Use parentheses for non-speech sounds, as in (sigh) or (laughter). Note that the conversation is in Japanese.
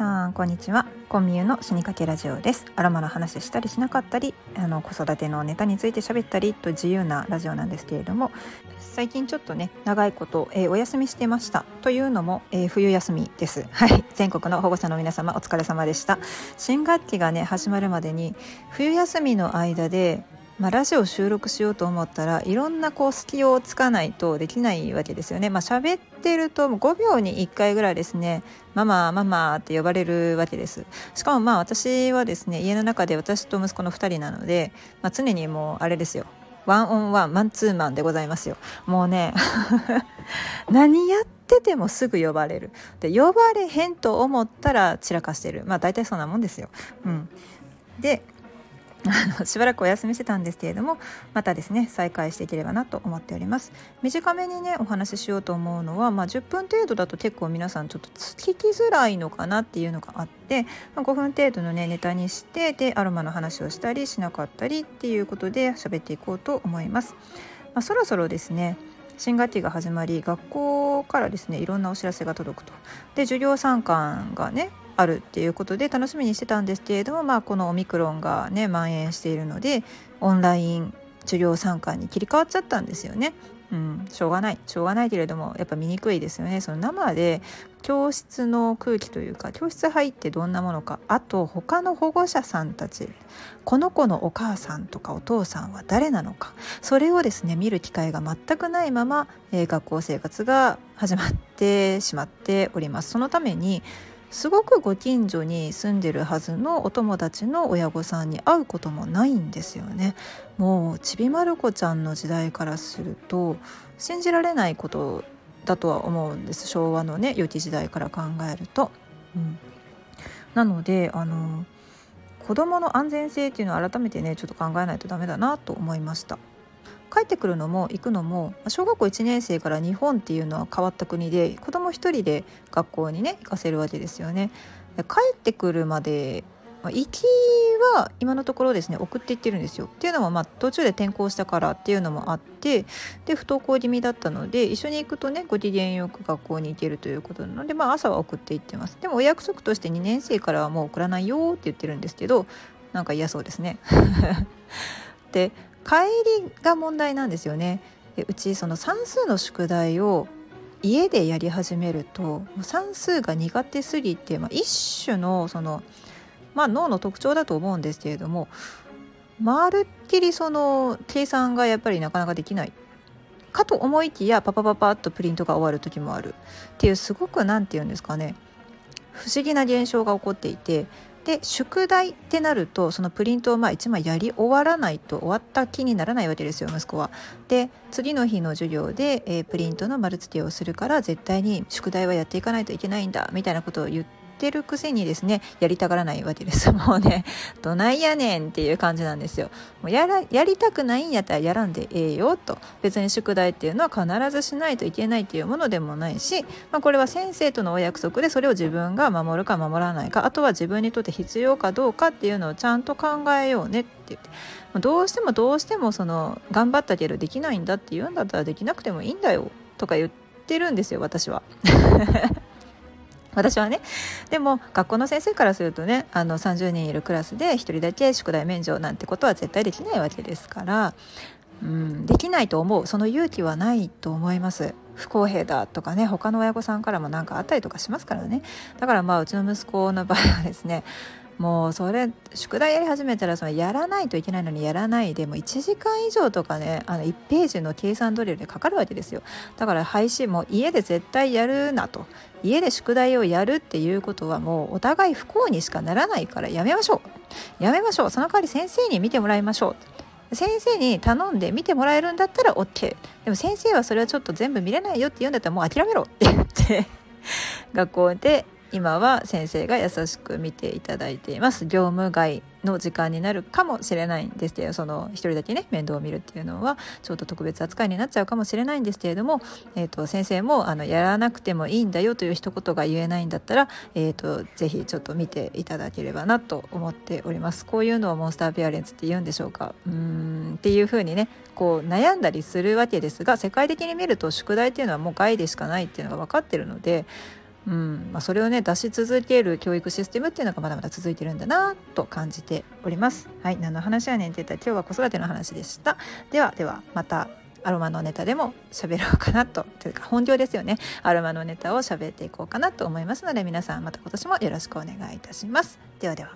さんこんにちは。コンミューの死にかけラジオです。アロマの話したりしなかったりあの子育てのネタについて喋ったりと自由なラジオなんですけれども最近ちょっとね長いこと、えー、お休みしてました。というのも、えー、冬休みです。(laughs) はい。全国の保護者の皆様お疲れ様でした。新学期がね始まるまでに冬休みの間でまあ、ラジオ収録しようと思ったらいろんなこう隙をつかないとできないわけですよね。まあ、喋ってると5秒に1回ぐらいですね「ママママ」って呼ばれるわけです。しかもまあ私はですね家の中で私と息子の2人なので、まあ、常にもうあれですよワンオンワンマンツーマンでございますよ。もうね (laughs) 何やっててもすぐ呼ばれるで呼ばれへんと思ったら散らかしてるまあ大体そんなもんですよ。うん、であ (laughs) のしばらくお休みしてたんですけれどもまたですね再開していければなと思っております。短めにねお話ししようと思うのは、まあ、10分程度だと結構皆さんちょっと聞きづらいのかなっていうのがあって、まあ、5分程度のねネタにしてでアロマの話をしたりしなかったりっていうことで喋っていこうと思います、まあ、そろそろですね新学期が始まり学校からですねいろんなお知らせが届くと。で授業参観がねあるっていうことで楽しみにしてたんですけれども、まあ、このオミクロンがね蔓延しているのでオンライン授業参観に切り替わっちゃったんですよね。うん、しょうがない。しょうがないけれどもやっぱ見にくいですよね。その生で教室の空気というか教室入ってどんなものかあと他の保護者さんたちこの子のお母さんとかお父さんは誰なのかそれをですね見る機会が全くないまま、えー、学校生活が始まってしまっております。そのためにすごくご近所に住んでるはずのお友達の親御さんに会うこともないんですよねもうちびまる子ちゃんの時代からすると信じられないことだとは思うんです昭和のね良き時代から考えると。うん、なのであの子どもの安全性っていうのを改めてねちょっと考えないとダメだなと思いました。帰ってくるのも行くのも小学校1年生から日本っていうのは変わった国で子供一人で学校にね行かせるわけですよね。帰ってくるまで行きは今のところですね送っていってるんですよ。っていうのもまあ途中で転校したからっていうのもあってで不登校気味だったので一緒に行くとねご機嫌よく学校に行けるということなのでまあ朝は送っていってます。でもお約束として2年生からはもう送らないよって言ってるんですけどなんか嫌そうですね。(laughs) で帰りが問題なんですよね。でうちその算数の宿題を家でやり始めると算数が苦手すぎて、まあ、一種のその、まあ、脳の特徴だと思うんですけれどもまるっきりその計算がやっぱりなかなかできないかと思いきやパパパパッとプリントが終わる時もあるっていうすごく何て言うんですかね不思議な現象が起こっていてで宿題ってなるとそのプリントをまあ1枚やり終わらないと終わった気にならないわけですよ息子は。で次の日の授業で、えー、プリントの丸付けをするから絶対に宿題はやっていかないといけないんだみたいなことを言って。てるくせにですねやりたがらないわけです。もうね (laughs) どないやねんっていう感じなんですよ。もうやらやりたくないんやったらやらんでええよと。別に宿題っていうのは必ずしないといけないっていうものでもないし、まあ、これは先生とのお約束でそれを自分が守るか守らないかあとは自分にとって必要かどうかっていうのをちゃんと考えようねって言って。どうしてもどうしてもその頑張ったけどできないんだっていうんだったらできなくてもいいんだよとか言ってるんですよ私は。(laughs) 私はね。でも学校の先生からするとねあの30人いるクラスで1人だけ宿題免除なんてことは絶対できないわけですから、うん、できないと思う。その勇気はないと思います。不公平だとかね他の親御さんからも何かあったりとかしますからね。だからまあうちの息子の場合はですねもうそれ宿題やり始めたらそのやらないといけないのにやらないでも1時間以上とかねあの1ページの計算ドリルでかかるわけですよ。だから配信も家で絶対やるなと。家で宿題をやるっていうことはもうお互い不幸にしかならないからやめましょう。やめましょう。その代わり先生に見てもらいましょう。先生に頼んで見てもらえるんだったら OK でも先生はそれはちょっと全部見れないよって言うんだったらもう諦めろって言って学校で今は先生が優しく見ていただいています。業務外の時間になるかもしれないんですけどその一人だけね面倒を見るっていうのはちょっと特別扱いになっちゃうかもしれないんですけれども、えーと、先生もあのやらなくてもいいんだよという一言が言えないんだったら、えーと、ぜひちょっと見ていただければなと思っております。こういうのをモンスターペアレンツって言うんでしょうか。うん。っていうふうにねこう悩んだりするわけですが世界的に見ると宿題っていうのはもう害でしかないっていうのが分かってるのでうん。まあ、それをね出し続ける教育システムっていうのがまだまだ続いてるんだなと感じております。はい。何の話やねんって言ったら今日は子育ての話でした。ではではまたアロマのネタでも喋ろうかなと。というか本業ですよね。アロマのネタを喋っていこうかなと思いますので皆さんまた今年もよろしくお願いいたします。ではでは。